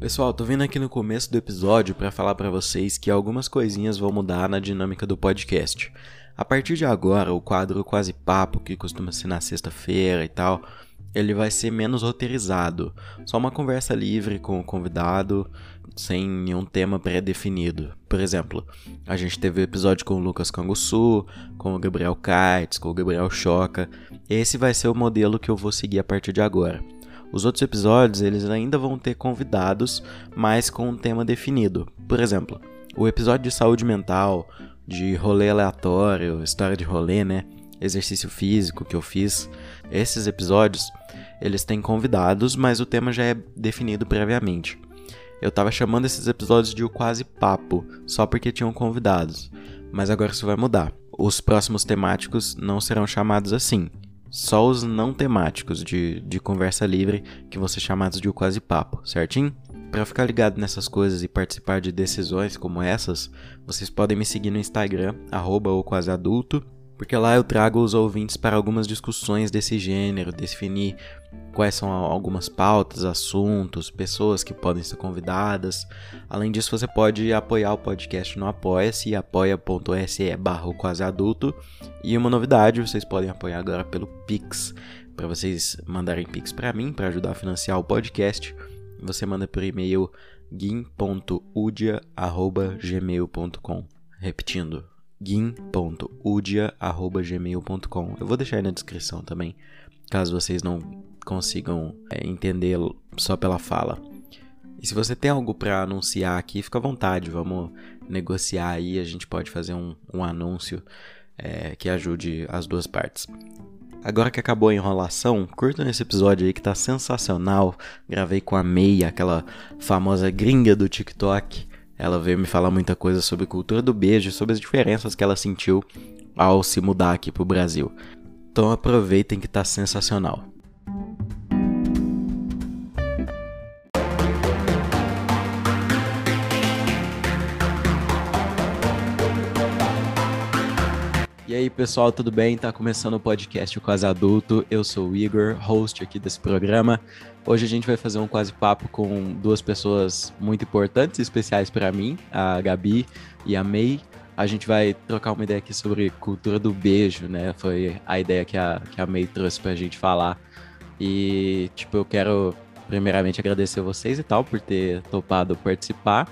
Pessoal, tô vindo aqui no começo do episódio para falar para vocês que algumas coisinhas vão mudar na dinâmica do podcast. A partir de agora, o quadro Quase Papo, que costuma ser na sexta-feira e tal, ele vai ser menos roteirizado. Só uma conversa livre com o convidado, sem nenhum tema pré-definido. Por exemplo, a gente teve o um episódio com o Lucas Canguçu, com o Gabriel Kites, com o Gabriel Choca. Esse vai ser o modelo que eu vou seguir a partir de agora. Os outros episódios, eles ainda vão ter convidados, mas com um tema definido. Por exemplo, o episódio de saúde mental, de rolê aleatório, história de rolê, né? Exercício físico que eu fiz. Esses episódios, eles têm convidados, mas o tema já é definido previamente. Eu tava chamando esses episódios de o quase papo, só porque tinham convidados. Mas agora isso vai mudar. Os próximos temáticos não serão chamados assim. Só os não temáticos de, de conversa livre que vão ser chamados de o quase papo, certinho? Para ficar ligado nessas coisas e participar de decisões como essas, vocês podem me seguir no Instagram, arroba o quase adulto, porque lá eu trago os ouvintes para algumas discussões desse gênero, definir quais são algumas pautas, assuntos, pessoas que podem ser convidadas. Além disso, você pode apoiar o podcast no Apoia-se, apoia.se barra quase adulto. E uma novidade, vocês podem apoiar agora pelo Pix, para vocês mandarem Pix para mim, para ajudar a financiar o podcast. Você manda por e-mail guim.udia.gmail.com Repetindo, guim.udia.gmail.com. Eu vou deixar aí na descrição também, caso vocês não consigam é, entender só pela fala. E se você tem algo para anunciar aqui, fica à vontade, vamos negociar aí, a gente pode fazer um, um anúncio é, que ajude as duas partes. Agora que acabou a enrolação, curtam esse episódio aí que tá sensacional. Gravei com a Meia, aquela famosa gringa do TikTok. Ela veio me falar muita coisa sobre cultura do beijo, sobre as diferenças que ela sentiu ao se mudar aqui pro Brasil. Então aproveitem que tá sensacional. Aí, pessoal, tudo bem? Tá começando o podcast o Quase Adulto. Eu sou o Igor, host aqui desse programa. Hoje a gente vai fazer um quase papo com duas pessoas muito importantes e especiais para mim, a Gabi e a May. A gente vai trocar uma ideia aqui sobre cultura do beijo, né? Foi a ideia que a, que a May trouxe pra gente falar. E, tipo, eu quero primeiramente agradecer vocês e tal por ter topado participar.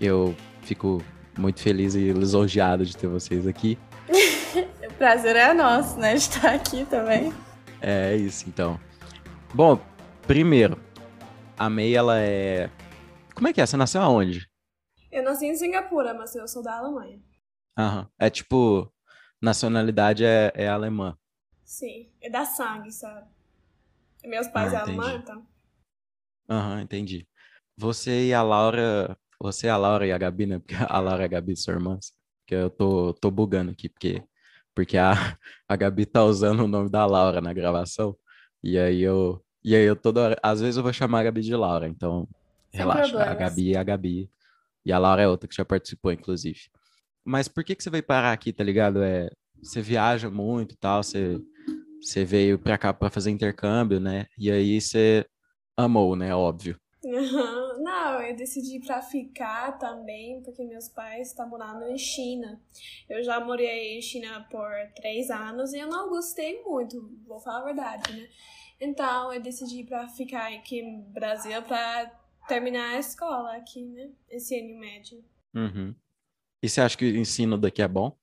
Eu fico muito feliz e lisonjeado de ter vocês aqui. Prazer é nosso, né? De estar aqui também. É isso, então. Bom, primeiro, a May, ela é. Como é que é? Você nasceu aonde? Eu nasci em Singapura, mas eu sou da Alemanha. Aham. É tipo, nacionalidade é, é alemã. Sim, é da sangue, sabe? Meus pais ah, é então. Aham, entendi. Você e a Laura. Você, a Laura e a Gabi, né? Porque a Laura e a Gabi são irmãs. Porque eu tô, tô bugando aqui, porque porque a, a Gabi tá usando o nome da Laura na gravação. E aí eu. E aí eu toda hora. Às vezes eu vou chamar a Gabi de Laura, então Sem relaxa. Problemas. A Gabi é a Gabi. E a Laura é outra que já participou, inclusive. Mas por que, que você veio parar aqui, tá ligado? É, você viaja muito e tal, você, você veio pra cá pra fazer intercâmbio, né? E aí você amou, né? Óbvio. Não, eu decidi para ficar também porque meus pais estão morando em China. Eu já morei em China por três anos e eu não gostei muito, vou falar a verdade, né? Então eu decidi para ficar aqui no Brasil para terminar a escola aqui, né? Ensino médio. Uhum. E você acha que o ensino daqui é bom?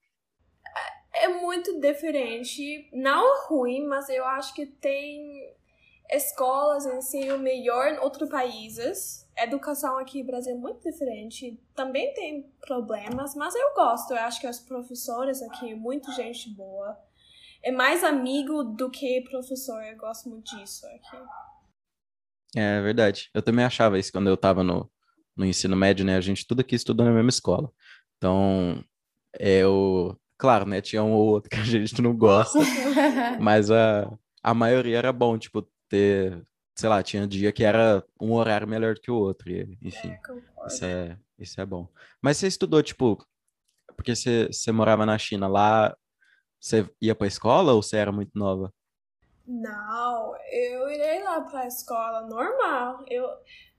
É muito diferente, não ruim, mas eu acho que tem escolas ensino melhor em outros países. educação aqui no Brasil é muito diferente. Também tem problemas, mas eu gosto. Eu acho que os professores aqui, muito gente boa. É mais amigo do que professor. Eu gosto muito disso aqui. É verdade. Eu também achava isso quando eu estava no, no ensino médio, né? A gente tudo aqui estudou na mesma escola. Então, eu... Claro, né? Tinha um ou outro que a gente não gosta. mas a, a maioria era bom. Tipo, ter, sei lá, tinha dia que era um horário melhor que o outro, e, enfim. É, isso é, isso é bom. Mas você estudou, tipo, porque você, você morava na China, lá você ia pra escola ou você era muito nova? Não, eu irei lá pra escola normal. Eu,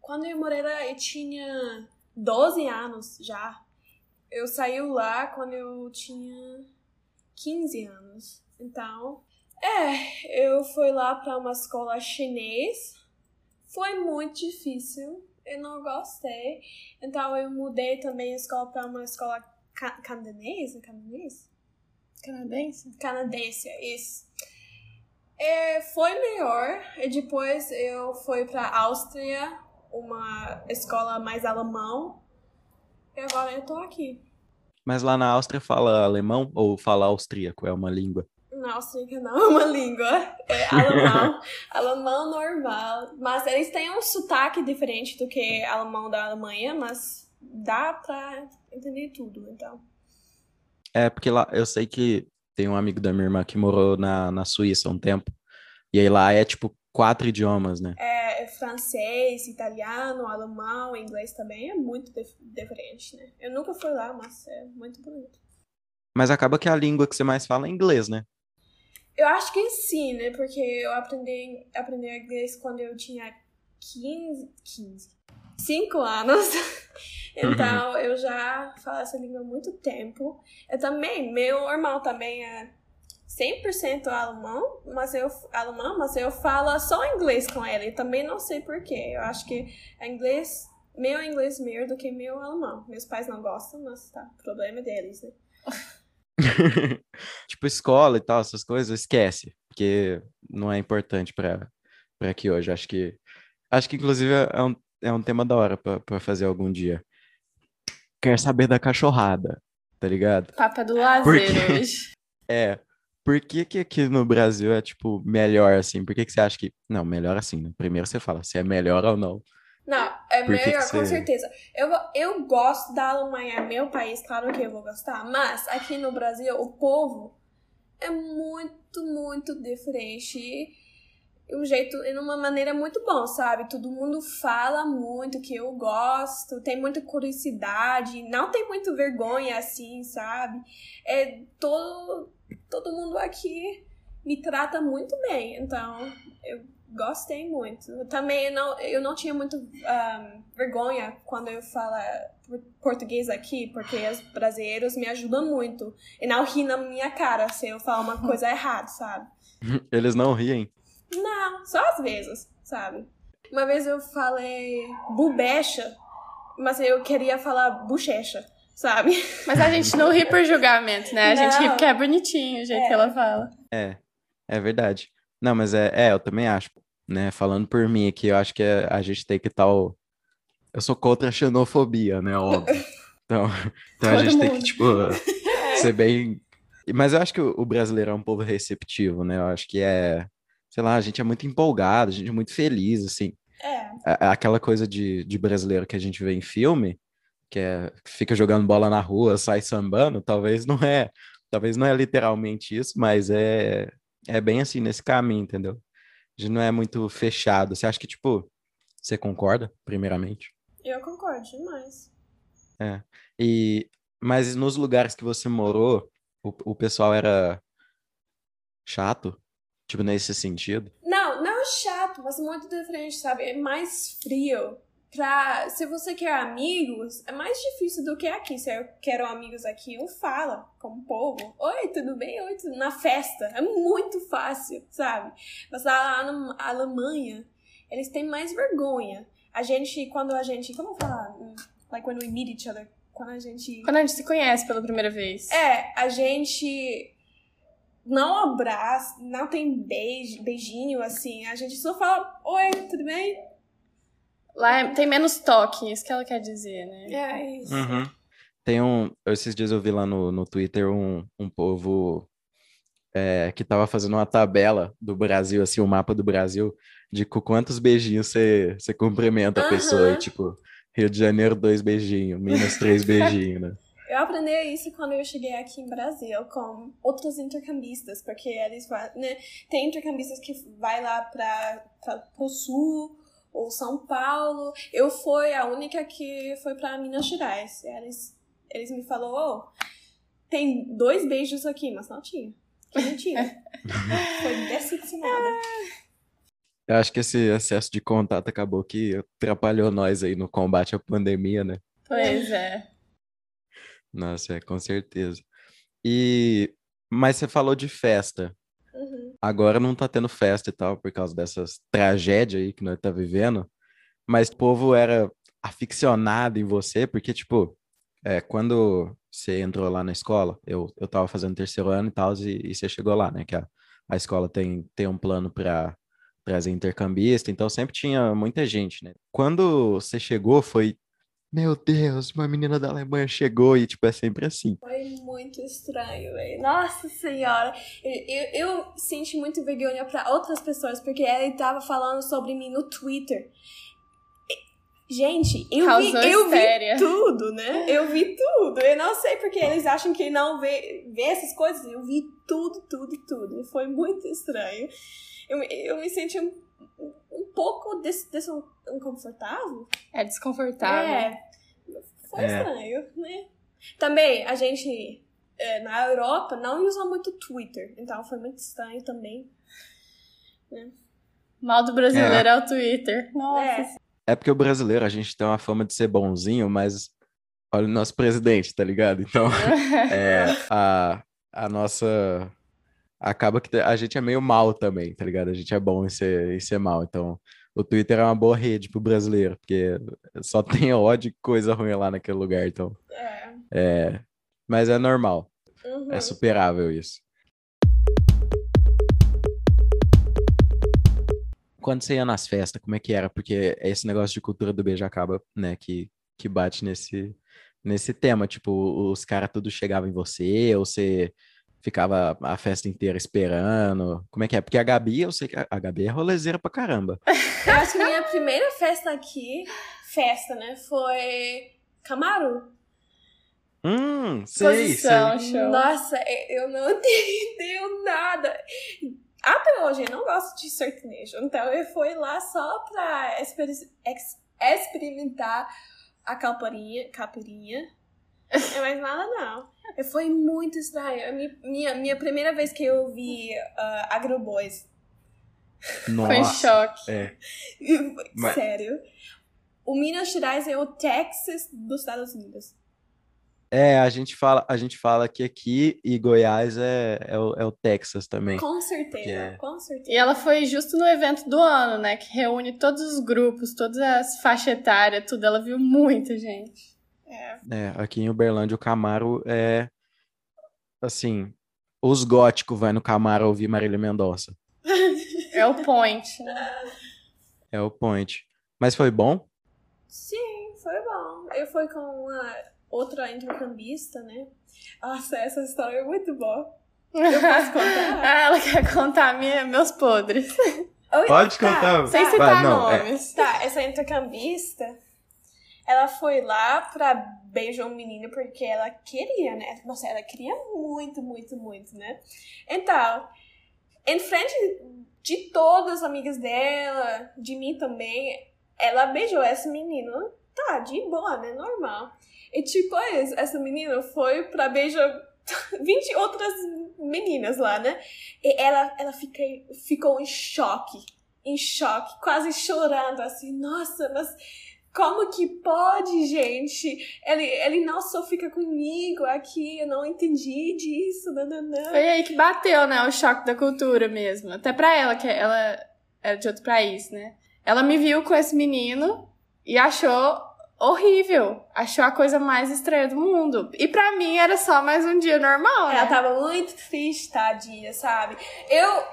quando eu morei lá, eu tinha 12 anos já. Eu saí lá quando eu tinha 15 anos. Então, é, eu fui lá para uma escola chinês. Foi muito difícil. Eu não gostei. Então eu mudei também a escola para uma escola ca canadense, canadense? Canadense? Canadense, isso. É, foi melhor. E depois eu fui para Áustria, uma escola mais alemão. E agora eu tô aqui. Mas lá na Áustria fala alemão ou fala austríaco? É uma língua? Na Áustria não é uma língua. É alemão. alemão normal. Mas eles têm um sotaque diferente do que alemão da Alemanha, mas dá pra entender tudo, então. É, porque lá eu sei que tem um amigo da minha irmã que morou na, na Suíça há um tempo. E aí lá é tipo quatro idiomas, né? É, é francês, italiano, alemão, inglês também é muito dif diferente, né? Eu nunca fui lá, mas é muito bonito. Mas acaba que a língua que você mais fala é inglês, né? Eu acho que sim, né? Porque eu aprendi, aprendi inglês quando eu tinha 15, 15, 5 anos. então eu já falo essa língua há muito tempo. Eu também, meu irmão também é 100% alemão, mas eu alemão, mas eu falo só inglês com ele. Também não sei porquê. Eu acho que é inglês, meu inglês melhor do que meu alemão. Meus pais não gostam, mas tá, problema deles, né? tipo escola e tal, essas coisas, esquece, porque não é importante para para aqui hoje. Acho que acho que inclusive é um, é um tema da hora para fazer algum dia. Quer saber da cachorrada, tá ligado? Papa do lazer porque... hoje. É. Por que, que aqui no Brasil é, tipo, melhor assim? Por que, que você acha que. Não, melhor assim, né? Primeiro você fala se é melhor ou não. Não, é Por melhor, com certeza. Eu, eu gosto da Alemanha, é meu país, claro que eu vou gostar. Mas aqui no Brasil, o povo é muito, muito diferente. Um jeito, de uma maneira muito bom, sabe? Todo mundo fala muito que eu gosto, tem muita curiosidade, não tem muito vergonha assim, sabe? É todo, todo mundo aqui me trata muito bem, então eu Gostei muito. Também eu não, eu não tinha muito um, vergonha quando eu falo português aqui, porque os brasileiros me ajudam muito. E não ri na minha cara se eu falar uma coisa errada, sabe? Eles não riem? Não, só às vezes, sabe? Uma vez eu falei bubecha, mas eu queria falar bochecha, sabe? Mas a gente não ri por julgamento, né? A não. gente ri porque é bonitinho o jeito é. que ela fala. É, é verdade. Não, mas é, é, eu também acho né? Falando por mim aqui, eu acho que a gente tem que tal. Eu sou contra a xenofobia, né? Óbvio. Então, então a gente tem que, tipo, ser bem. Mas eu acho que o brasileiro é um povo receptivo, né? Eu acho que é. Sei lá, a gente é muito empolgado, a gente é muito feliz, assim. É. Aquela coisa de, de brasileiro que a gente vê em filme, que é fica jogando bola na rua, sai sambando, talvez não é. Talvez não é literalmente isso, mas é, é bem assim nesse caminho, entendeu? Gente não é muito fechado. Você acha que, tipo, você concorda, primeiramente? Eu concordo demais. É. E, mas nos lugares que você morou, o, o pessoal era chato? Tipo, nesse sentido? Não, não chato, mas muito diferente, sabe? É mais frio pra. Se você quer amigos, é mais difícil do que aqui. Se eu quero amigos aqui, eu falo com o povo. Oi, tudo bem? Oi, tudo... Na festa. É muito fácil, sabe? Mas lá na Alemanha, eles têm mais vergonha. A gente, quando a gente. Como falar? Like when we meet each other. Quando a gente. Quando a gente se conhece pela primeira vez. É, a gente não abraça, não tem beijo, beijinho assim. A gente só fala: Oi, tudo bem? Lá é, tem menos toque, isso que ela quer dizer, né? É isso. Uhum. Tem um. Esses dias eu vi lá no, no Twitter um, um povo é, que tava fazendo uma tabela do Brasil, assim, o um mapa do Brasil, de com quantos beijinhos você, você cumprimenta a uhum. pessoa. E, tipo, Rio de Janeiro, dois beijinhos, Minas, três beijinhos, né? Eu aprendi isso quando eu cheguei aqui em Brasil com outros intercambistas, porque eles né, tem intercambistas que vai lá para o sul ou São Paulo. Eu fui a única que foi para Minas Gerais. Eles, eles me falou, oh, tem dois beijos aqui, mas não tinha. Que mentira. Foi decepcionada. Eu acho que esse excesso de contato acabou que atrapalhou nós aí no combate à pandemia, né? Pois é. Nossa, é, com certeza. E mas você falou de festa. Agora não tá tendo festa e tal por causa dessas tragédias aí que nós tá vivendo, mas o povo era aficionado em você, porque tipo, é, quando você entrou lá na escola, eu, eu tava fazendo terceiro ano e tal, e, e você chegou lá, né? Que a, a escola tem, tem um plano para trazer intercambista, então sempre tinha muita gente, né? Quando você chegou, foi, meu Deus, uma menina da Alemanha chegou, e tipo, é sempre assim. Foi muito estranho, velho. Nossa senhora. Eu, eu, eu senti muito vergonha para outras pessoas, porque ele tava falando sobre mim no Twitter. Gente, eu, vi, eu vi tudo, né? Eu vi tudo. Eu não sei porque eles acham que não vê, vê essas coisas. Eu vi tudo, tudo, tudo. Foi muito estranho. Eu, me- eu me senti um, um pouco des, desconfortável. É desconfortável. É, foi É. estranho, né? Também, a gente, é, na Europa, não usa muito Twitter. Então, foi muito estranho também. Mal do brasileiro é, o Twitter. Nossa. É, É porque o brasileiro, a gente tem uma fama de ser bonzinho, mas olha o nosso presidente, tá ligado? Então, é, a, a nossa. Acaba que a gente é meio mal também, tá ligado? A gente é bom em ser, em ser mal. Então, o Twitter é uma boa rede pro brasileiro, porque só tem ódio e coisa ruim lá naquele lugar. Então, é. é. Mas é normal, Uhum. é superável isso. Quando você ia nas festas, como é que era? Porque esse negócio de cultura do beijo acaba, né, que, que bate nesse, nesse tema. Tipo, os caras tudo chegavam em você, ou você ficava a festa inteira esperando? Como é que é? Porque a Gabi, eu sei que a, Gabi é rolezeira pra caramba. Eu acho que minha primeira festa aqui, festa, né, foi Camaro. Hum, sei, Posição, sei. show. Nossa, eu não entendeu nada. Até hoje, eu não gosto de sertanejo. Então, eu fui lá só pra exper- ex- experimentar a camparinha. Capirinha. É mais nada, não. E Foi muito estranho. Minha, minha primeira vez que eu vi uh, Agroboys. Foi um Nossa, choque. é. Mas- Sério. O Minas Gerais é o Texas dos Estados Unidos. É, a gente fala, a gente fala que aqui e Goiás é, é, o, é o Texas também. Com certeza, É. com certeza. E ela foi justo no evento do ano, né? Que reúne todos os grupos, todas as faixas etárias, tudo. Ela viu muita gente. É. É, aqui em Uberlândia o Camaro é assim, os góticos vai no Camaro ouvir Marília Mendonça. É o point, né? É o point. Mas foi bom? Sim, foi bom. Eu fui com uma outra intercambista, né? Nossa, essa história é muito boa. Eu posso contar? Ah, ela quer contar minha, meus podres. Pode Tá, contar. Sem Tá, citar não, é. nomes. tá, essa intercambista, ela foi lá pra beijar um menino porque ela queria, né? Nossa, ela queria muito, muito, muito, né? Então, em frente de todas as amigas dela, de mim também, ela beijou esse menino. Tá, de boa, né? Normal. E depois, essa menina foi pra beijar 20 outras meninas lá, né? E ela, ela fica, ficou em choque. Em choque, quase chorando, assim, nossa, mas como que pode, gente? Ele, ele não só fica comigo aqui, eu não entendi disso, nananã. Foi aí que bateu, né? O choque da cultura mesmo. Até pra ela, que ela era de outro país, né? Ela me viu com esse menino e achou horrível. Achou a coisa mais estranha do mundo. E pra mim era só mais um dia normal, né? Ela tava muito triste, tadinha, sabe? Eu,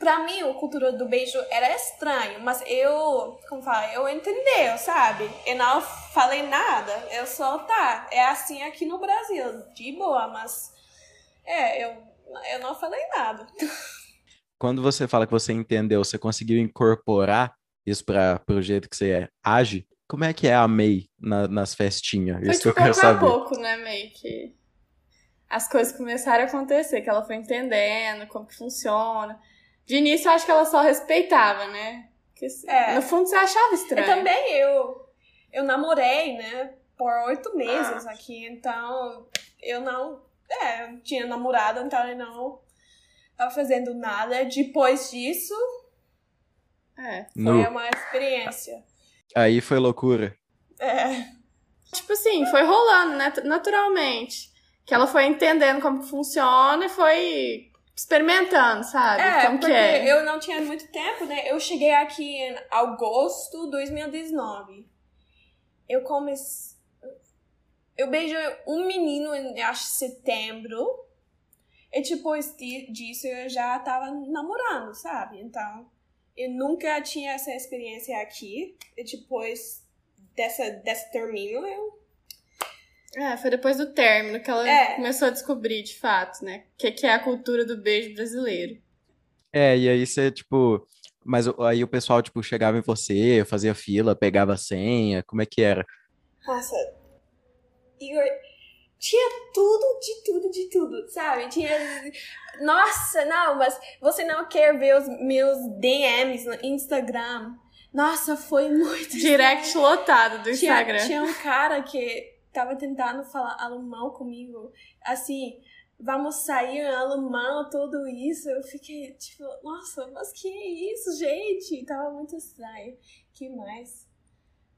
pra mim, a cultura do beijo era estranho, mas eu, como fala, eu entendeu, sabe? Eu não falei nada, eu só, tá, é assim aqui no Brasil, de boa, mas, é, eu, eu não falei nada. Quando você fala que você entendeu, você conseguiu incorporar isso para o jeito que você é, age? Como é que é a May na- nas festinhas? Foi Isso que eu quero pouco a saber. pouco, né, meio que as coisas começaram a acontecer, que ela foi entendendo como que funciona. De início, eu acho que ela só respeitava, né? Que, É. No fundo, você achava Eu estranho. também, eu, eu namorei, né, por oito meses aqui, então eu não, é, eu tinha namorado, então eu não, tava fazendo nada. Depois disso, É. foi Nu. uma experiência. Aí foi loucura. É. Tipo assim, foi rolando, né? naturalmente. Que ela foi entendendo como que funciona e foi experimentando, sabe? É, como porque que é. eu não tinha muito tempo, né? Eu cheguei aqui em agosto de 2019. Eu comecei. Eu beijei um menino em, acho, setembro. E depois di- disso eu já tava namorando, sabe? Então, eu nunca tinha essa experiência aqui. E depois dessa, desse termino, eu. É, foi depois do término que ela É. começou a descobrir, de fato, né? O que, que é a cultura do beijo brasileiro. É, e aí você, tipo. Mas aí o pessoal, tipo, chegava em você, fazia fila, pegava a senha, como é que era? Nossa, Igor, tinha tudo, de tudo, de tudo, sabe? Tinha. Nossa, não, mas você não quer ver os meus DMs no Instagram. Nossa, foi muito. Direct lotado do tinha, Instagram. tinha um cara que tava tentando falar alemão comigo. Assim, vamos sair em alemão, tudo isso. Eu fiquei tipo, nossa, mas que é isso, gente? Tava muito estranho. Que mais?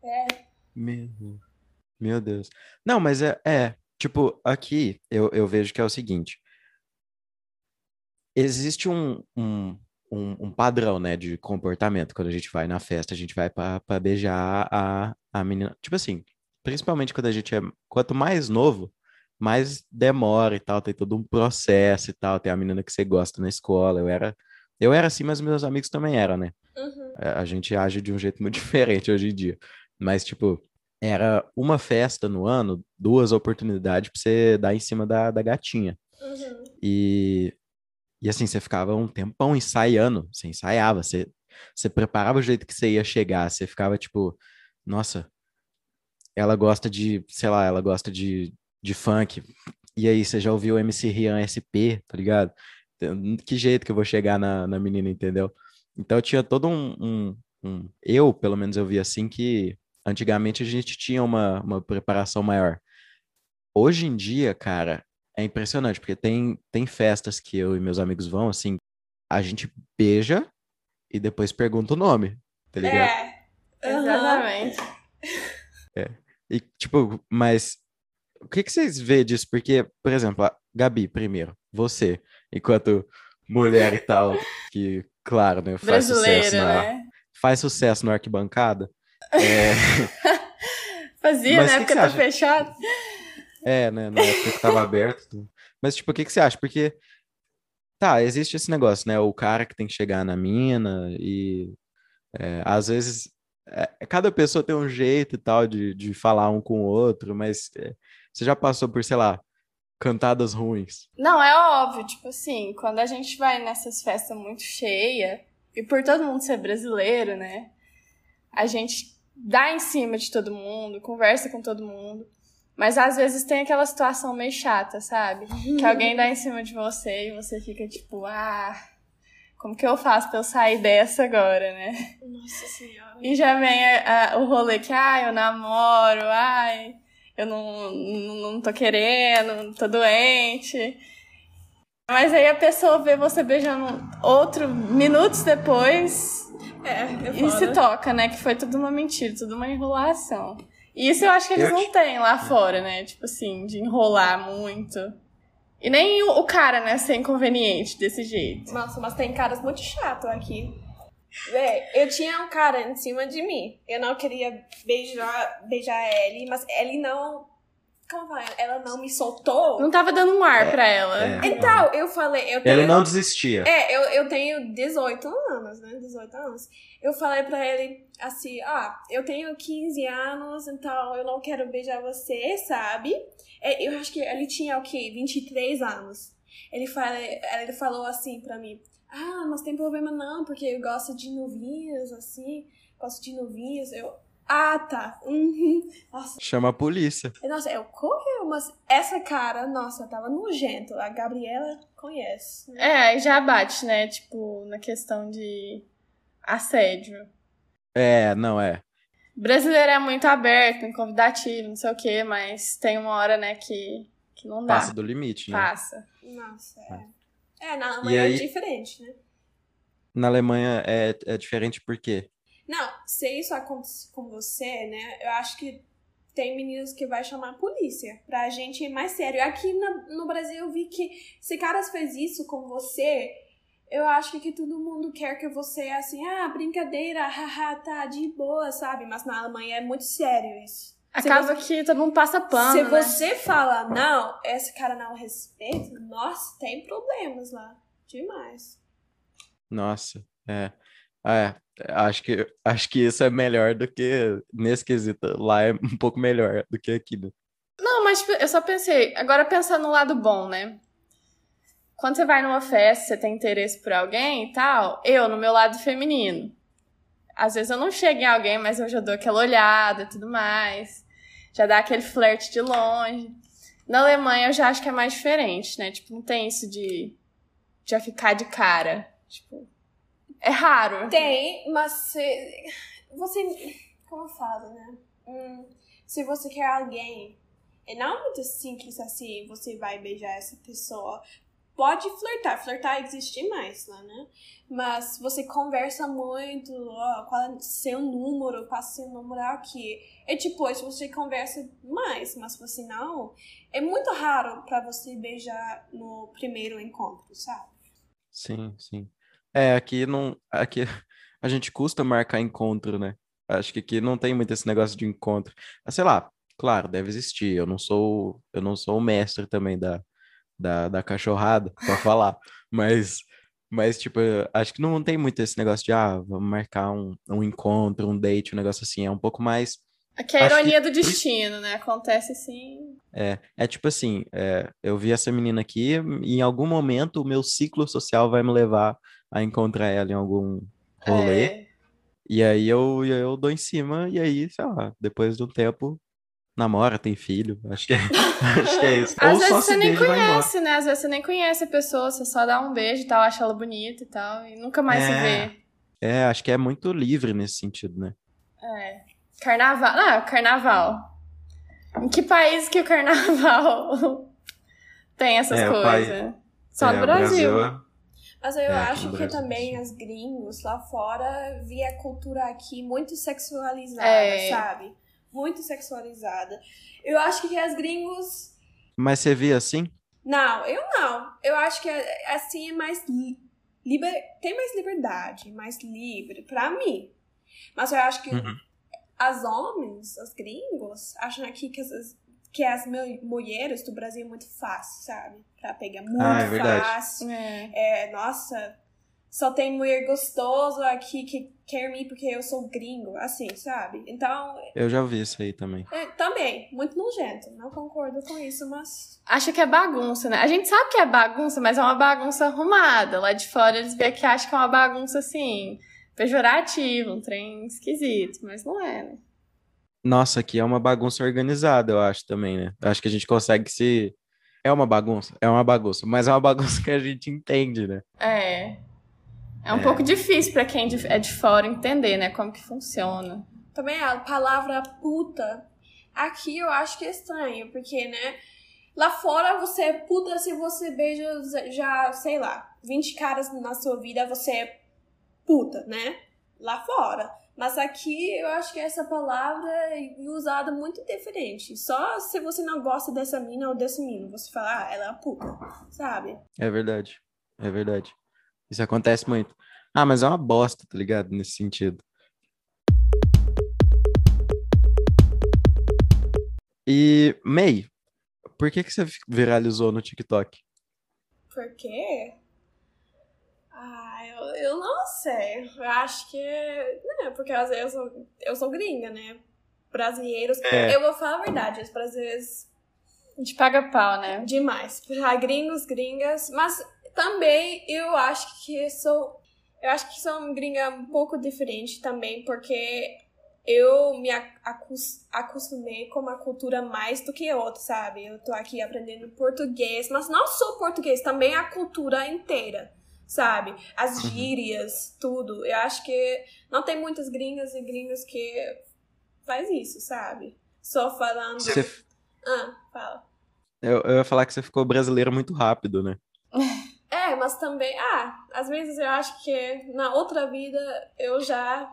É, Meu, meu Deus. Não, mas é, é, tipo, aqui eu, eu vejo que é o seguinte. Existe um, um, um, um padrão, né, de comportamento. Quando a gente vai na festa, a gente vai pra beijar a, a menina. Tipo assim, principalmente quando a gente é. Quanto mais novo, mais demora e tal. Tem todo um processo e tal. Tem a menina que você gosta na escola. Eu era, eu era assim, mas meus amigos também eram, né? uhum. A a gente age de um jeito muito diferente hoje em dia. Mas, tipo, era uma festa no ano, duas oportunidades pra você dar em cima da, da gatinha. Uhum. E, e assim, você ficava um tempão ensaiando, você ensaiava, você, você preparava o jeito que você ia chegar, você ficava tipo, nossa, ela gosta de, sei lá, ela gosta de, de funk. E aí, você já ouviu o MC Rian SP, tá ligado? Então, Que jeito que eu vou chegar na, na menina, entendeu? Então tinha todo um, um, um- Eu, pelo menos, eu vi assim que antigamente a gente tinha uma, uma preparação maior. Hoje em dia, cara, é impressionante, porque tem, tem festas que eu e meus amigos vão, assim, a gente beija e depois pergunta o nome, tá ligado? É. Exatamente. E, tipo, mas o que que vocês vê disso? Porque, por exemplo, a Gabi, primeiro, você, enquanto mulher e tal, que, claro, né, faz sucesso na, né? faz sucesso na arquibancada. É, Fazia, Mas né? que que Porque você tá fechado. é, né, na época que tava aberto. Mas, tipo, o que que você acha? Porque, tá, existe esse negócio, né, o cara que tem que chegar na mina e, é, às vezes, é, cada pessoa tem um jeito e tal de, de falar um com o outro, mas é, você já passou por, sei lá, cantadas ruins. Não, é óbvio, tipo assim, quando a gente vai nessas festas muito cheias, e por todo mundo ser brasileiro, né? A gente dá em cima de todo mundo, conversa com todo mundo. Mas às vezes tem aquela situação meio chata, sabe? Que alguém dá em cima de você e você fica tipo, ah, como que eu faço pra eu sair dessa agora, né? Nossa senhora. E já vem a- a- o rolê que, ai, eu namoro, ai, eu não, não, não tô querendo, tô doente. Mas aí a pessoa vê você beijando outro minutos depois É, eu e se toca, né? Que foi tudo uma mentira, tudo uma enrolação. E isso eu acho que eles Eu não têm lá fora, né? Tipo assim, de enrolar muito. E nem o, o cara, né, ser inconveniente desse jeito. Nossa, mas tem caras muito chatos aqui. Véi, eu tinha um cara em cima de mim. Eu não queria beijar, beijar ele, mas ele não. Ela não me soltou. Não tava dando um ar pra ela. é. Então, eu falei, eu tenho. Ele não desistia. É, eu, eu tenho 18 anos, né? 18 anos. Eu falei pra ele assim: ah, eu tenho 15 anos, então eu não quero beijar você, sabe? É, Eu acho que ele tinha o quê? 23 anos. Ele, fala, ele falou assim pra mim: ah, mas tem problema não, porque eu gosto de novinhas, assim, gosto de novinhas. Eu, ah, tá. Uhum. Nossa, Chama a polícia. nossa, eu correu, mas essa cara, nossa, tava nojento. A Gabriela conhece. né? É, aí já bate, né? Tipo, na questão de assédio. É, não é. Brasileiro é muito aberto, convidativo, não sei o quê, mas tem uma hora, né, que, que não dá. Passa do limite, né? Passa. Nossa, é. É, na Alemanha aí- é diferente, né? Na Alemanha é, é diferente por quê? Não, se isso acontece com você, né? Eu acho que tem meninos que vai chamar a polícia pra gente ir mais sério. Aqui na- no Brasil eu vi que se caras fez isso com você, eu acho que todo mundo quer que você assim, ah, brincadeira, haha, tá de boa, sabe? Mas na Alemanha é muito sério isso. Se Acaba que todo mundo passa pano, Se né? você fala, não, esse cara não respeita, nossa, tem problemas lá. Demais. Nossa, é. É, acho que, acho que isso é melhor do que nesse quesito. Lá é um pouco melhor do que aqui, né? Não, mas eu só pensei, agora pensando no lado bom, né? Quando você vai numa festa, você tem interesse por alguém e tal, eu, no meu lado feminino. Às vezes eu não chego em alguém, mas eu já dou aquela olhada e tudo mais. Já dá aquele flerte de longe. Na Alemanha eu já acho que é mais diferente, né? Tipo, não tem isso de já ficar de cara. Tipo, é raro. Tem, mas se, você. Como eu falo, né? Hum, se você quer alguém, é não muito simples assim, você vai beijar essa pessoa. Pode flertar, flertar existe mais lá, né? Mas você conversa muito, ó, qual é seu número, passa seu número aqui. E depois você conversa mais, mas você não. É muito raro pra você beijar no primeiro encontro, sabe? Sim, sim. É, aqui não. Aqui a gente custa marcar encontro, né? Acho que aqui não tem muito esse negócio de encontro. Ah, Sei lá, claro, deve existir. Eu não sou, eu não sou o mestre também da, da, da cachorrada pra falar. Mas, mas, tipo, acho que não tem muito esse negócio de, ah, vamos marcar um, um encontro, um date, um negócio assim. É um pouco mais. Aqui é a Acho que- ironia do destino, né? Acontece assim. É, é tipo assim, é, eu vi essa menina aqui, e em algum momento o meu ciclo social vai me levar a encontrar ela em algum rolê. É, E aí eu, eu dou em cima, e aí, sei lá, depois de um tempo, namora, tem filho. Acho que é, acho que é isso. Às Ou vezes só você nem conhece, né? Às vezes você nem conhece a pessoa, você só dá um beijo e tal, acha ela bonita e tal, e nunca mais se É. vê. É, acho que é muito livre nesse sentido, né? É. Carnaval. Ah, carnaval. Em que país que o carnaval tem essas É, coisas? Só É, no o Brasil. É- Mas eu É, acho que Brasil, também sim. as gringos lá fora via a cultura aqui muito sexualizada, É. sabe? Muito sexualizada. Eu acho que as gringos. Mas você via assim? Não, eu não. Eu acho que é- assim é mais. li- Liber... Tem mais liberdade, mais livre, pra mim. Mas eu acho que Uhum. as homens, os gringos, acham aqui que as, que as mul- mulheres do Brasil é muito fácil, sabe? Pra pegar muito Ah, é verdade. fácil. É. É, nossa, só tem mulher gostoso aqui que quer me porque eu sou gringo, assim, sabe? Então, Eu já vi isso aí também. é, também, muito nojento. Não concordo com isso, mas. Acha que é bagunça, né? A gente sabe que é bagunça, mas é uma bagunça arrumada. Lá de fora eles veem que acham que é uma bagunça assim, pejorativa, um trem esquisito, mas não é, né? Nossa, aqui é uma bagunça organizada, eu acho também, né? Eu acho que a gente consegue se. É uma bagunça, é uma bagunça, mas é uma bagunça que a gente entende, né? É. É um É. pouco difícil pra quem de- é de fora entender, né, como que funciona. Também a palavra puta. Aqui eu acho que é estranho, porque, né? Lá fora você é puta se você beija já, sei lá, 20 caras na sua vida, você é puta, né? Lá fora. Mas aqui eu acho que essa palavra é usada muito diferente. Só se você não gosta dessa mina ou desse menino, você fala, ah, ela é uma puta, sabe? É verdade. É verdade. Isso acontece muito. Ah, mas é uma bosta, tá ligado? Nesse sentido. E, May, por que que você viralizou no TikTok? Por quê? Ah, eu, eu não sei. Eu acho que. Não, porque às vezes eu sou, eu sou gringa, né? Brasileiros. É. Eu vou falar a verdade, os brasileiros A gente paga pau, né? demais. Pra gringos, gringas. Mas também eu acho que sou. Eu acho que sou uma gringa um pouco diferente também, porque eu me ac- acus- acostumei com uma cultura mais do que outra, sabe? Eu tô aqui aprendendo português, mas não só português, também a cultura inteira, sabe? As Uhum. gírias, tudo. Eu acho que não tem muitas gringas e gringos que faz isso, sabe? Só falando. Você- Ah, fala. eu, eu ia falar que você ficou brasileiro muito rápido, né? É, mas também, ah, às vezes eu acho que na outra vida eu já,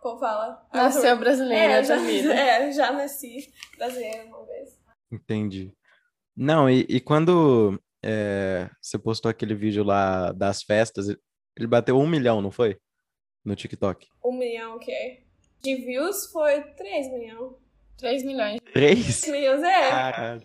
como fala? Nasceu brasileira é, já, vida. É, já nasci brasileira uma vez. Entendi. Não, e, e quando é, você postou aquele vídeo lá das festas, ele bateu um milhão, não foi? No TikTok. Um milhão, ok. De views foi 3 milhões. 3 milhões. 3? milhões, é. Caralho.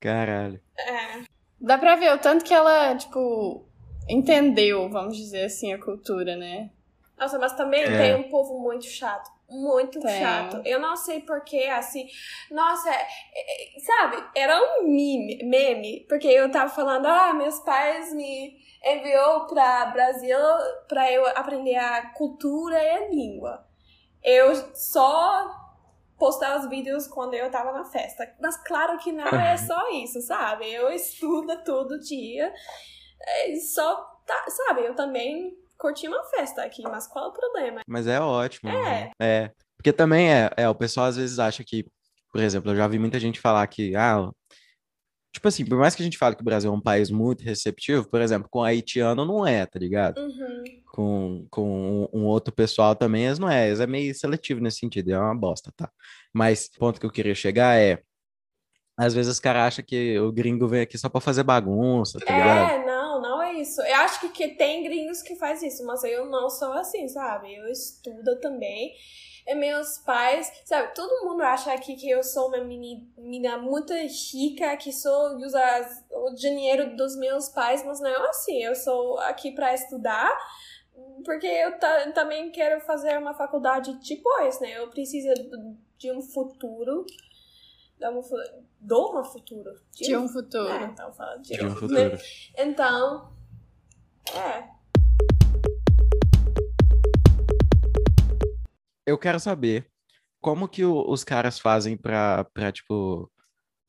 Caralho. É. Dá pra ver o tanto que ela, tipo, entendeu, vamos dizer assim, a cultura, né? Nossa, mas também É. tem um povo muito chato. Muito Tem. chato. Eu não sei porquê, assim. Nossa, é- é- sabe? Era um meme, meme. Porque eu tava falando, ah, meus pais me enviou pra Brasil pra eu aprender a cultura e a língua. Eu só postava os vídeos quando eu tava na festa. Mas claro que não é só isso, sabe? Eu estudo todo dia. É, Só, tá, sabe? Eu também curti uma festa aqui, mas qual é o problema? Mas é ótimo. É. né? É. Porque também é, é, o pessoal às vezes acha que, por exemplo, eu já vi muita gente falar que, ah, tipo assim, por mais que a gente fale que o Brasil é um país muito receptivo, por exemplo, com haitiano não é, tá ligado? Uhum. Com, com um, outro pessoal também, eles não é, eles é meio seletivo nesse sentido, é uma bosta, tá? Mas o ponto que eu queria chegar é, às vezes os caras acham que o gringo vem aqui só pra fazer bagunça, tá ligado? É, não, não é isso. Eu acho que, que tem gringos que faz isso, mas eu não sou assim, sabe? Eu estudo também. E meus pais, sabe, todo mundo acha aqui que eu sou uma meni- menina muito rica, que só usa o dinheiro dos meus pais, mas não é assim. Eu sou aqui pra estudar, porque eu ta- também quero fazer uma faculdade depois, né? Eu preciso do- de um futuro. Um, do um futuro. De um futuro. É, então fala de, De um né? futuro. Então, é. Eu quero saber como que o- os caras fazem pra, pra, tipo,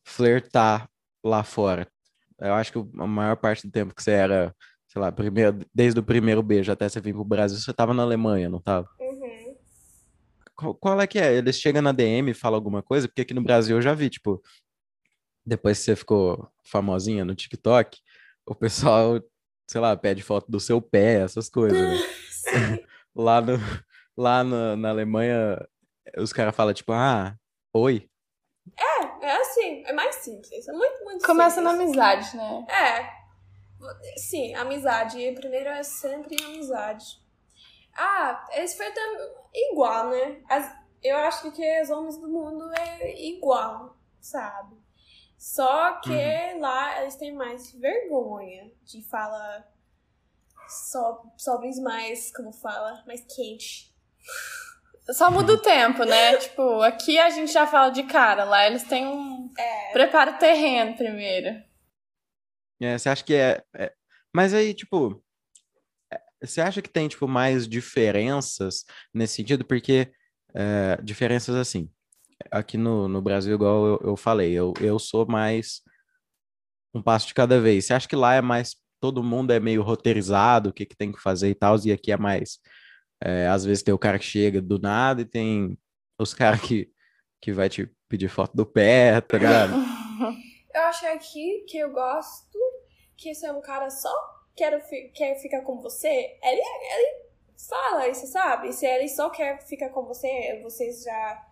flertar lá fora. Eu acho que a maior parte do tempo que você era, sei lá, primeiro, desde o primeiro beijo até você vir pro Brasil, você tava na Alemanha, não tava? Uhum. Qual, qual é que é? Eles chegam na DM e falam alguma coisa? Porque aqui no Brasil eu já vi, tipo, depois que você ficou famosinha no TikTok, o pessoal, sei lá, pede foto do seu pé, essas coisas, né? Lá, no, lá na, na Alemanha, os caras falam, tipo, ah, oi. É assim, é mais simples. É muito, muito Começa na simples. amizade, né? É. Sim, amizade. Primeiro é sempre amizade. Ah, eles flertam igual, né? As- eu acho que os homens do mundo é igual, sabe? Só que lá eles têm mais vergonha de falar so, sobre os mais, como fala, mais quente. Só muda o tempo, né? tipo, aqui a gente já fala de cara, lá eles têm um. É. Prepara o terreno primeiro. É, você acha que é, é- Mas aí, tipo, é, você acha que tem, tipo, mais diferenças nesse sentido? Porque, é, diferenças assim, aqui no, no Brasil, igual eu, eu falei, eu, eu sou mais um passo de cada vez. Você acha que lá é mais, todo mundo é meio roteirizado, o que que tem que fazer e tal, e aqui é mais, é, às vezes tem o cara que chega do nada e tem os caras que, que vai te pedir foto do pé, tá ligado? Eu acho aqui que eu gosto que se é um cara só quer, quer ficar com você, ele, ele fala isso, sabe? Se ele só quer ficar com você, vocês já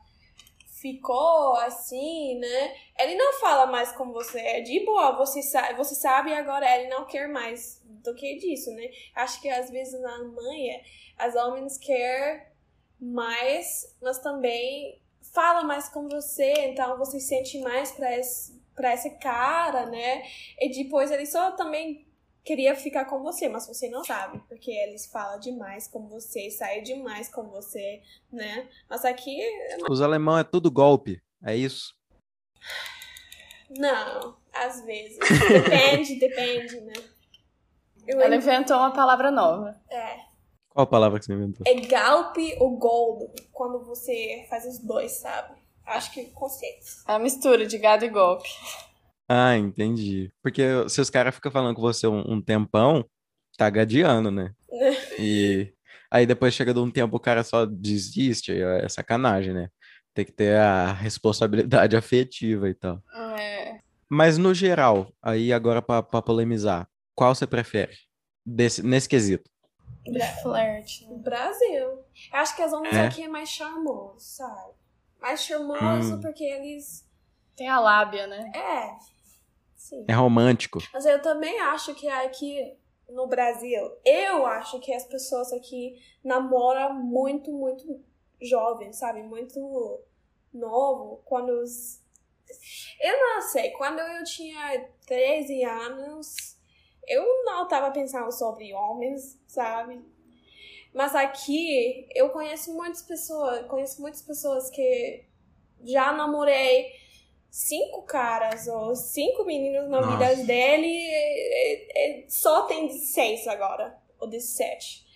ficou assim, né? Ele não fala mais com você, é de boa, você, sa você sabe agora ele não quer mais do que disso, né? Acho que às vezes na Alemanha as homens querem mais, mas também fala mais com você, então você sente mais pra esse, pra esse cara, né? E depois ele só também queria ficar com você, mas você não sabe, porque eles falam demais com você, saem demais com você, né? Mas aqui, Os alemão é tudo golpe, é isso? não, às vezes. Depende, depende, né? Eu Ela inventou uma palavra nova. é, Qual a palavra que você inventou? é golpe ou gold, quando você faz os dois, sabe? Acho que conceito. É a mistura de gado e golpe. Ah, entendi. Porque se os caras ficam falando com você um, um tempão, tá gadeando, né? E aí depois chega de um tempo o cara só desiste, é sacanagem, né? Tem que ter a responsabilidade afetiva e tal. É. Mas no geral, aí agora pra pra polemizar, qual você prefere? Desse, nesse quesito. Flerte. Brasil. Eu acho que as homens É? aqui é mais charmoso, sabe? Mais charmoso Hum. porque eles. Tem a lábia, né? É. Sim. É romântico. Mas eu também acho que aqui no Brasil, eu acho que as pessoas aqui namoram muito, muito jovem, sabe? Muito novo. Quando os. Eu não sei, quando eu tinha 13 anos, eu não tava pensando sobre homens, sabe? Mas aqui eu conheço muitas pessoas, conheço muitas pessoas que já namorei cinco caras ou cinco meninos na Nossa. vida dele e- e só tem 16 agora, ou 17.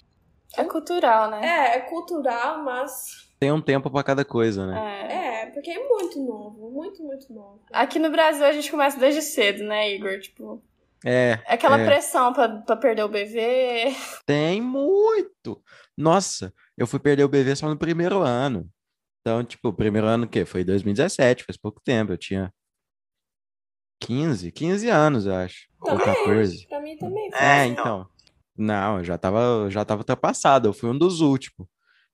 É cultural, né? É, é cultural, mas Tem um tempo pra cada coisa, né? É. é, porque é muito novo, muito, muito novo. Aqui no Brasil a gente começa desde cedo, né, Igor? Tipo, É, é aquela É. pressão pra, pra perder o bebê. tem muito. Nossa, eu fui perder o bebê só no primeiro ano. Então, tipo, o primeiro ano o quê? Foi 2017, faz pouco tempo. Eu tinha 15, 15 anos, eu acho. Ou Também. 14. Pra mim também foi. É, então. Não, eu já tava, eu já tava ultrapassado. Eu fui um dos últimos.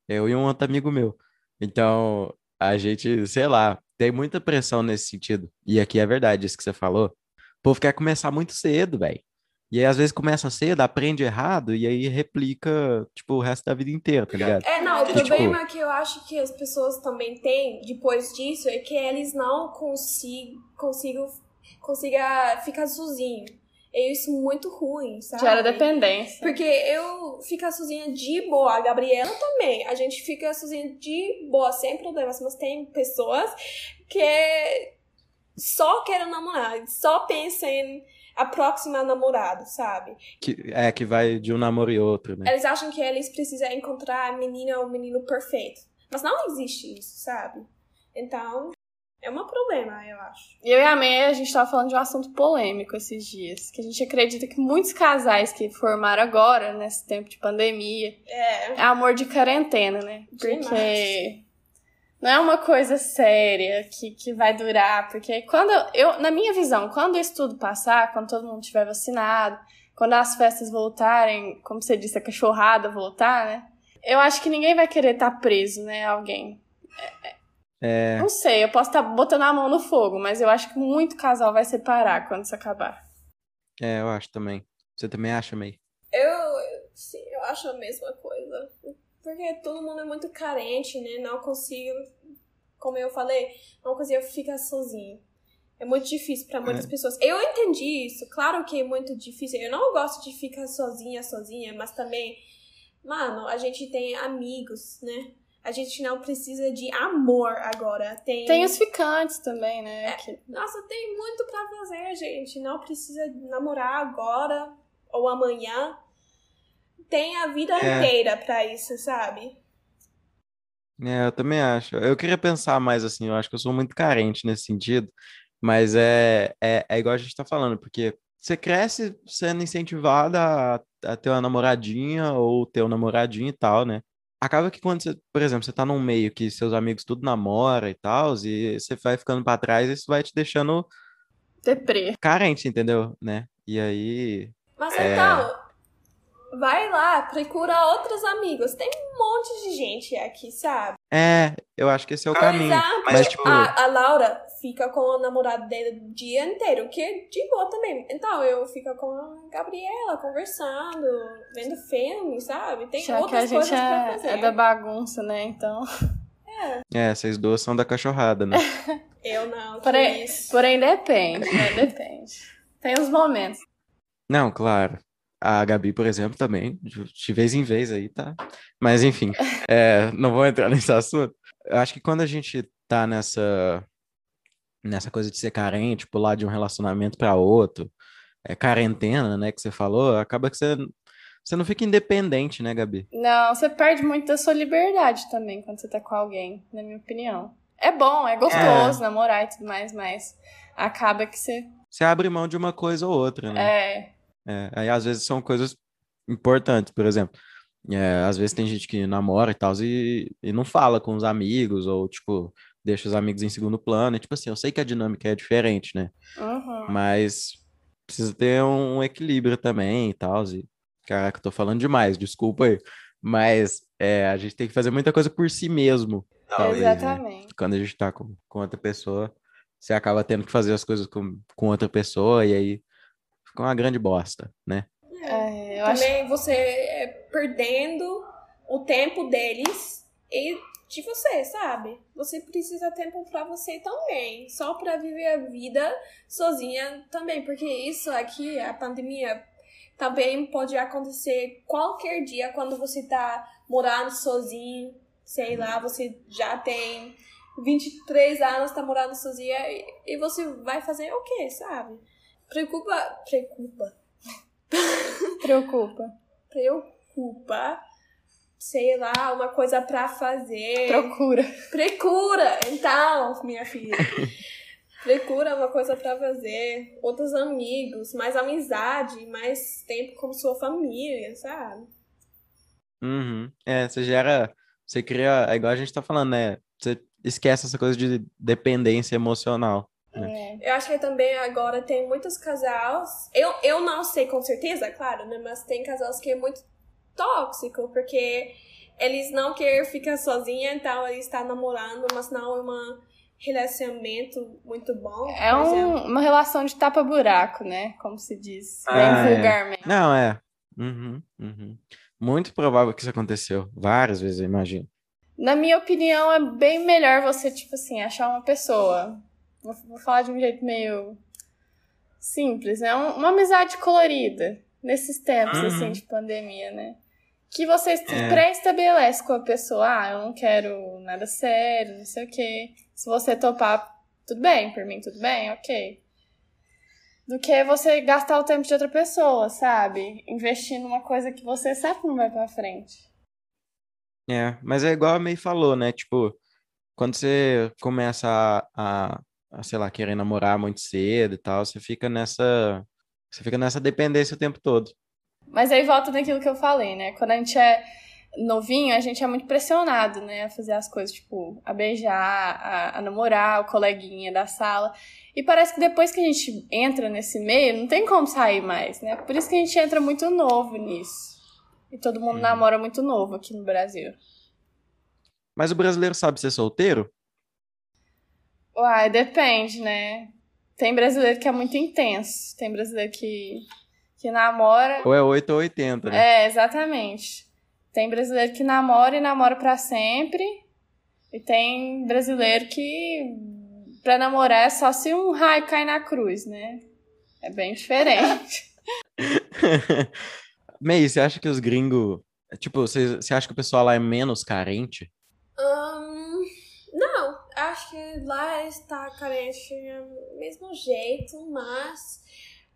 Eu e um outro amigo meu. Então, a gente, sei lá, tem muita pressão nesse sentido. E aqui é verdade isso que você falou. O povo quer começar muito cedo, velho. E aí, às vezes, começa cedo, aprende errado, e aí replica, tipo, o resto da vida inteira, tá ligado? É, não, o E, tipo- problema que eu acho que as pessoas também têm depois disso é que eles não consigam, consigam, consiga ficar sozinho. É isso muito ruim, sabe? Gera dependência. Porque eu fico sozinha de boa, a Gabriela também. A gente fica sozinha de boa, sem problemas. Mas tem pessoas que só querem namorar, só pensam em a próxima namorada, sabe? Que, é, que vai de um namoro e outro, né? Eles acham que eles precisam encontrar a menina ou o menino perfeito. Mas não existe isso, sabe? Então, é um problema, eu acho. Eu e a May, a gente tava falando de um assunto polêmico esses dias. Que a gente acredita que muitos casais que formaram agora, nesse tempo de pandemia, É. é amor de quarentena, né? Porque Demais. Não é uma coisa séria que, que vai durar. Porque quando eu, na minha visão, quando isso tudo passar, quando todo mundo estiver vacinado, quando as festas voltarem, como você disse, a cachorrada voltar, né? Eu acho que ninguém vai querer estar preso, né? Alguém. É, Não sei, eu posso estar botando a mão no fogo, mas eu acho que muito casal vai separar quando isso acabar. é, eu acho também. Você também acha, meio? Eu, sim, eu acho a mesma coisa. Porque todo mundo é muito carente, né? Não consigo, como eu falei, não consigo ficar sozinho. É muito difícil para muitas É. pessoas. Eu entendi isso, claro que é muito difícil. Eu não gosto de ficar sozinha, sozinha, mas também, mano, a gente tem amigos, né? A gente não precisa de amor agora. Tem, Tem os ficantes também, né? que- nossa, tem muito pra fazer, gente. Não precisa namorar agora ou amanhã. Tem a vida É. inteira pra isso, sabe? É, eu também acho. Eu queria pensar mais assim, eu acho que eu sou muito carente nesse sentido, mas é, é, é igual a gente tá falando, porque você cresce sendo incentivada a, a ter uma namoradinha ou ter um namoradinho e tal, né? Acaba que quando você, por exemplo, você tá num meio que seus amigos tudo namora e tal, e você vai ficando pra trás, isso vai te deixando Deprê. carente, entendeu? Né? E aí, Mas É. então, vai lá, procura outros amigos. Tem um monte de gente aqui, sabe? é, eu acho que esse é o Por caminho. exemplo, Mas, tipo, a, a Laura fica com o namorado dele o dia inteiro, que é de boa também. Então, eu fico com a Gabriela, conversando, vendo filme, sabe? Tem Já que a outras gente coisas pra é, fazer. é da bagunça, né? Então. é, vocês duas são da cachorrada, né? Eu não, Porém, isso. porém depende, né? Depende. Tem os momentos. Não, claro. A Gabi, por exemplo, também, de vez em vez aí, tá? Mas enfim, é, não vou entrar nesse assunto. Eu acho que quando a gente tá nessa, nessa coisa de ser carente, pular de um relacionamento para outro, é quarentena, né, que você falou, acaba que você, você não fica independente, né, Gabi? Não, você perde muito da sua liberdade também quando você tá com alguém, na minha opinião. É bom, é gostoso namorar e tudo mais, mas acaba que você. Você abre mão de uma coisa ou outra, né? É. É, aí às vezes são coisas importantes, por exemplo. é, às vezes tem gente que namora e tal e, e não fala com os amigos, ou tipo, deixa os amigos em segundo plano. E, tipo assim, eu sei que a dinâmica é diferente, né? Uhum. Mas precisa ter um equilíbrio também e tal. E, caraca, eu tô falando demais, desculpa aí. Mas é, a gente tem que fazer muita coisa por si mesmo, talvez. Né? Exatamente. Né? Quando a gente tá com, com outra pessoa, você acaba tendo que fazer as coisas com, com outra pessoa e aí fica uma grande bosta, né? É, Também acho... você é perdendo o tempo deles e de você, sabe? Você precisa tempo para você também, só para viver a vida sozinha também, porque isso aqui, a pandemia, também pode acontecer qualquer dia quando você tá morando sozinho, sei lá, você já tem 23 anos, tá morando sozinha e, e você vai fazer o quê, sabe? Preocupa, preocupa. Preocupa. Preocupa sei lá, uma coisa para fazer. Procura. Procura, então, minha filha. Procura uma coisa para fazer, outros amigos, mais amizade, mais tempo com sua família, sabe? Uhum. É, você gera, você cria, é igual a gente tá falando, né? Você esquece essa coisa de dependência emocional. Né? É. Eu acho que também agora tem muitos casais, eu, eu não sei com certeza, claro, né? Mas tem casais que é muito tóxico, porque eles não querem ficar sozinhos, então eles estão namorando, mas não é um relacionamento muito bom. É um, uma relação de tapa-buraco, né? Como se diz, ah, bem é. vulgarmente. Não, é. Uhum, uhum. Muito provável que isso aconteceu. Várias vezes, eu imagino. Na minha opinião, é bem melhor você, tipo assim, achar uma pessoa. Vou, vou falar de um jeito meio simples, né? Uma amizade colorida. Nesses tempos, uhum. assim, de pandemia, né? que você é. pré-estabelece com a pessoa, ah, eu não quero nada sério, não sei o quê. Se você topar, tudo bem, por mim tudo bem, ok. Do que você gastar o tempo de outra pessoa, sabe? Investir numa coisa que você sabe que não vai pra frente. É, mas é igual a May falou, né? Tipo, quando você começa a, a, a, sei lá, querer namorar muito cedo e tal, você fica nessa. Você fica nessa dependência o tempo todo. Mas aí volta naquilo que eu falei, né? Quando a gente é novinho, a gente é muito pressionado, né? A fazer as coisas, tipo, a beijar, a, a, namorar, o coleguinha da sala. E parece que depois que a gente entra nesse meio, não tem como sair mais, né? Por isso que a gente entra muito novo nisso. E todo mundo hum. namora muito novo aqui no Brasil. Mas o brasileiro sabe ser solteiro? Uai, depende, né? Tem brasileiro que é muito intenso. Tem brasileiro que que namora. Ou é 8 ou 80, né? É, exatamente. Tem brasileiro que namora e namora para sempre. E tem brasileiro que pra namorar é só se um raio cai na cruz, né? É bem diferente. Mei, você acha que os gringos. Tipo, você, você acha que o pessoal lá é menos carente? Acho que lá está carente do mesmo jeito, mas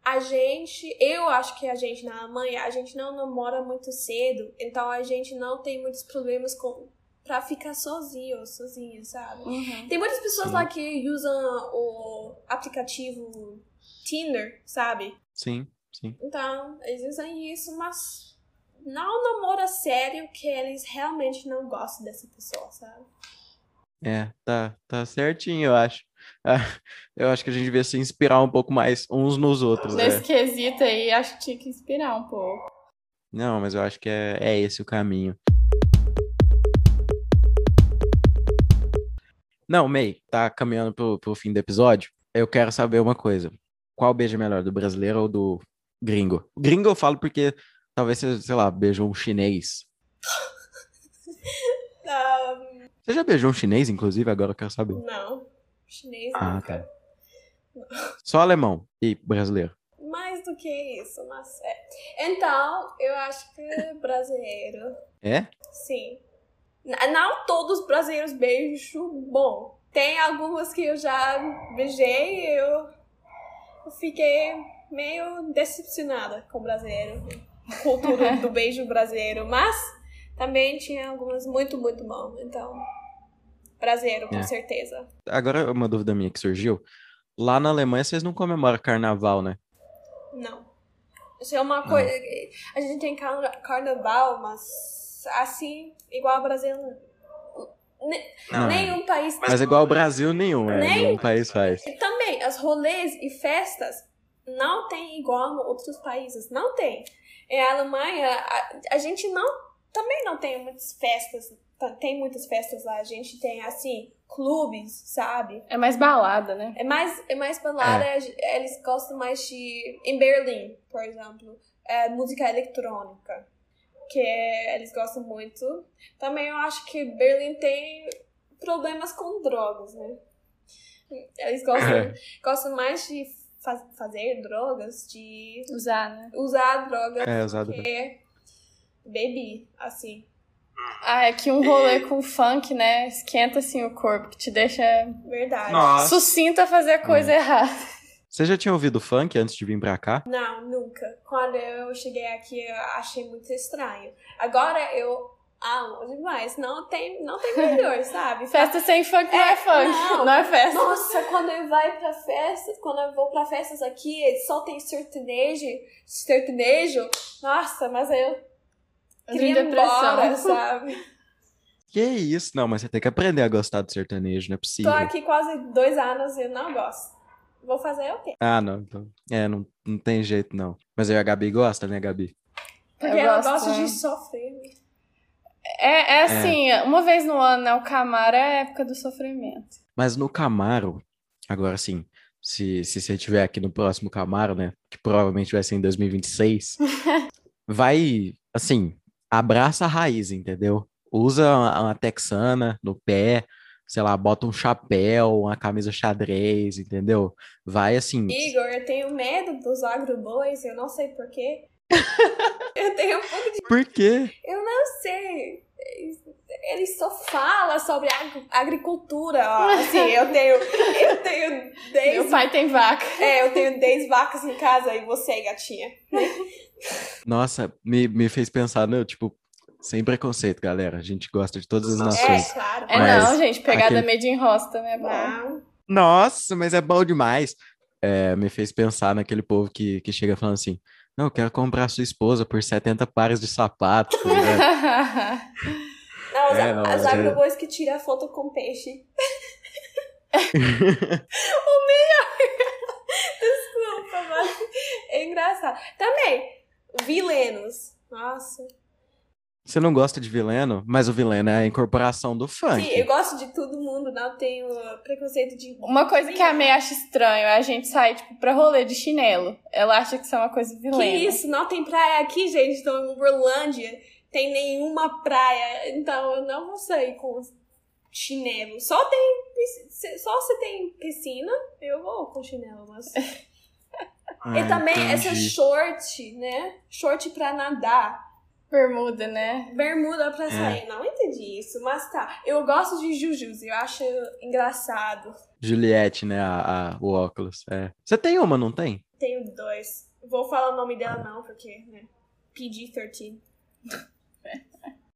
a gente, eu acho que a gente na Alemanha, a gente não namora muito cedo, então a gente não tem muitos problemas com pra ficar sozinho ou sozinha, sabe? Uhum. Tem muitas pessoas Sim. lá que usam o aplicativo Tinder, sabe? Sim, sim. Então, eles usam isso, mas não namora sério que eles realmente não gostam dessa pessoa, sabe? É, tá, tá certinho, eu acho. Eu acho que a gente devia se inspirar um pouco mais uns nos outros. Nesse né? quesito aí, acho que tinha que inspirar um pouco. Não, mas eu acho que é, é esse o caminho. Não, May, tá caminhando pro, pro fim do episódio. Eu quero saber uma coisa. Qual beijo é melhor, do brasileiro ou do gringo? Gringo eu falo porque talvez você, sei lá, beijou um chinês. um... Você já beijou um chinês, inclusive? Agora eu quero saber. Não. Chinês ah, tá. Só alemão e brasileiro. Mais do que isso, mas é. Então, eu acho que brasileiro. É? Sim. Não todos brasileiros beijo bom. Tem algumas que eu já beijei e eu fiquei meio decepcionada com o brasileiro. A cultura do beijo brasileiro. Mas também tinha algumas muito, muito bom. Então, brasileiro, com é. certeza. Agora, uma dúvida minha que surgiu. Lá na Alemanha, vocês não comemoram carnaval, né? Não. Isso é uma ah. coisa. A gente tem carnaval, mas assim, igual ao Brasil. Não, nenhum é. país. Mas igual ao Brasil, nenhum, é. Nem... Nenhum país faz. Também, as rolês e festas não tem igual em outros países. Não tem. Em Alemanha, a, a gente não também não tem muitas festas. Tem muitas festas lá. A gente tem, assim, clubes, sabe? É mais balada, né? É mais, é mais balada. É. Eles gostam mais de. Em Berlim, por exemplo, é música eletrônica. Que eles gostam muito. Também eu acho que Berlim tem problemas com drogas, né? Eles gostam, é. gostam mais de faz, fazer drogas, de usar, né? Usar drogas é, usar do beber, assim. Ah, é que um rolê com funk, né? Esquenta assim o corpo, que te deixa verdade Nossa. sucinto a fazer a coisa é. errada. Você já tinha ouvido funk antes de vir pra cá? Não, nunca. Quando eu cheguei aqui, eu achei muito estranho. Agora eu amo demais. Não tem, não tem melhor, sabe? Festa sem funk não é, é funk. Não. não. é festa. Nossa, quando eu vai pra festas, quando eu vou pra festas aqui, só tem sertanejo, sertanejo. Nossa, mas eu queria ir embora, sabe? Que isso? Não, mas você tem que aprender a gostar de sertanejo, não é possível. Tô aqui quase dois anos e não gosto. Vou fazer o quê? Ah, não. Então, é, não, não tem jeito, não. Mas aí a Gabi gosta, né, Gabi? Porque eu ela gosta de sofrer. Né? É, é, é assim, é. uma vez no ano, né? O Camaro é a época do sofrimento. Mas no Camaro, agora sim, se, se você estiver aqui no próximo Camaro, né? Que provavelmente vai ser em 2026, vai, assim, abraça a raiz, entendeu? Usa uma, uma texana no pé, sei lá, bota um chapéu, uma camisa xadrez, entendeu? Vai assim. Igor, eu tenho medo dos agrobois, eu não sei porquê. eu tenho um pouco de. Por quê? Eu não sei. Ele só fala sobre ag agricultura. Ó. Assim, eu tenho. Eu tenho 10. Meu pai tem vaca. É, eu tenho 10 vacas em casa e você, gatinha. Nossa, me, me fez pensar, né? Tipo, sem preconceito, galera. A gente gosta de todas as nações. É, claro. É, não, gente. Pegada aquele... made in roça também é bom. Não. Nossa, mas é bom demais. É, me fez pensar naquele povo que, que chega falando assim: Não, eu quero comprar sua esposa por 70 pares de sapatos. Tá não, é, não, as agrobois é... que tiram foto com peixe. o melhor. Desculpa, mas é engraçado. Também, vilenos. Nossa. Você não gosta de vileno, mas o vileno é a incorporação do funk. Sim, eu gosto de todo mundo, não tenho preconceito de. Uma coisa que a May acha estranho é a gente sair, tipo, pra rolê de chinelo. Ela acha que isso é uma coisa vilena. Que isso? Não tem praia aqui, gente. Então, em Uberlândia tem nenhuma praia. Então, eu não vou sair com chinelo. Só tem. Só se tem piscina, eu vou com chinelo, mas. Ah, e também entendi. essa short, né? Short pra nadar. Bermuda, né? Bermuda pra é. sair. É. Não entendi isso, mas tá. Eu gosto de Jujus, eu acho engraçado. Juliette, né? A, a, o óculos. É. Você tem uma, não tem? Tenho dois. Vou falar o nome dela não, porque, né? PG-13.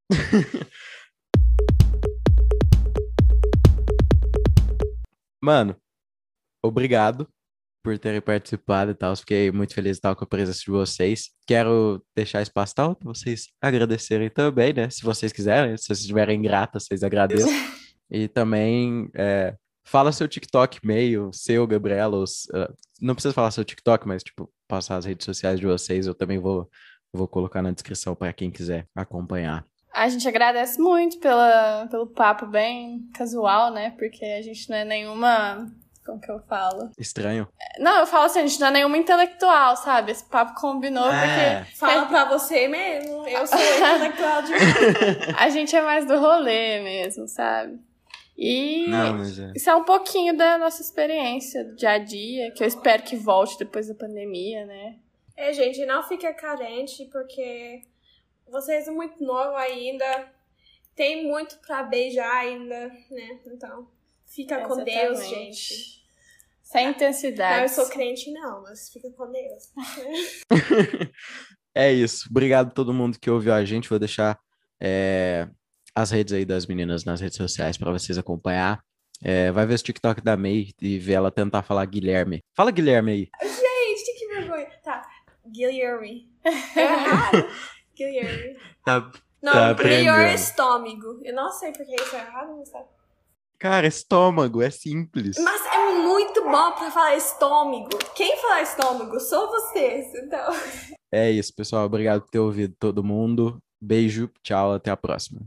Mano, obrigado por terem participado e tal. Fiquei muito feliz de estar com a presença de vocês. Quero deixar espaço tal para vocês agradecerem também, né? Se vocês quiserem, se vocês estiverem gratas, vocês agradeçam. e também é, fala seu TikTok meio, seu, Gabriela. Uh, não precisa falar seu TikTok, mas tipo, passar as redes sociais de vocês. Eu também vou, vou colocar na descrição para quem quiser acompanhar. A gente agradece muito pela, pelo papo bem casual, né? Porque a gente não é nenhuma como que eu falo? Estranho. Não, eu falo assim, a gente não é nenhuma intelectual, sabe? Esse papo combinou é. porque. Fala pra você mesmo. Eu sou intelectual de A gente é mais do rolê mesmo, sabe? E não, é. isso é um pouquinho da nossa experiência do dia a dia, que eu espero que volte depois da pandemia, né? É, gente, não fica carente, porque vocês são muito novos ainda, tem muito pra beijar ainda, né? Então, fica Exatamente. com Deus, gente. Sem intensidade. Não, eu sou crente, não, mas fica com Deus. é isso. Obrigado a todo mundo que ouviu a gente. Vou deixar é, as redes aí das meninas nas redes sociais para vocês acompanhar. É, vai ver o TikTok da May e ver ela tentar falar Guilherme. Fala Guilherme aí. Gente, que vergonha. Tá, Guilherme. Guilherme. Tá, não, tá melhor estômago. Eu não sei porque isso é errado, não sabe? Cara, estômago, é simples. Mas é muito bom pra falar estômago. Quem fala estômago? Só vocês, então. É isso, pessoal. Obrigado por ter ouvido todo mundo. Beijo, tchau, até a próxima.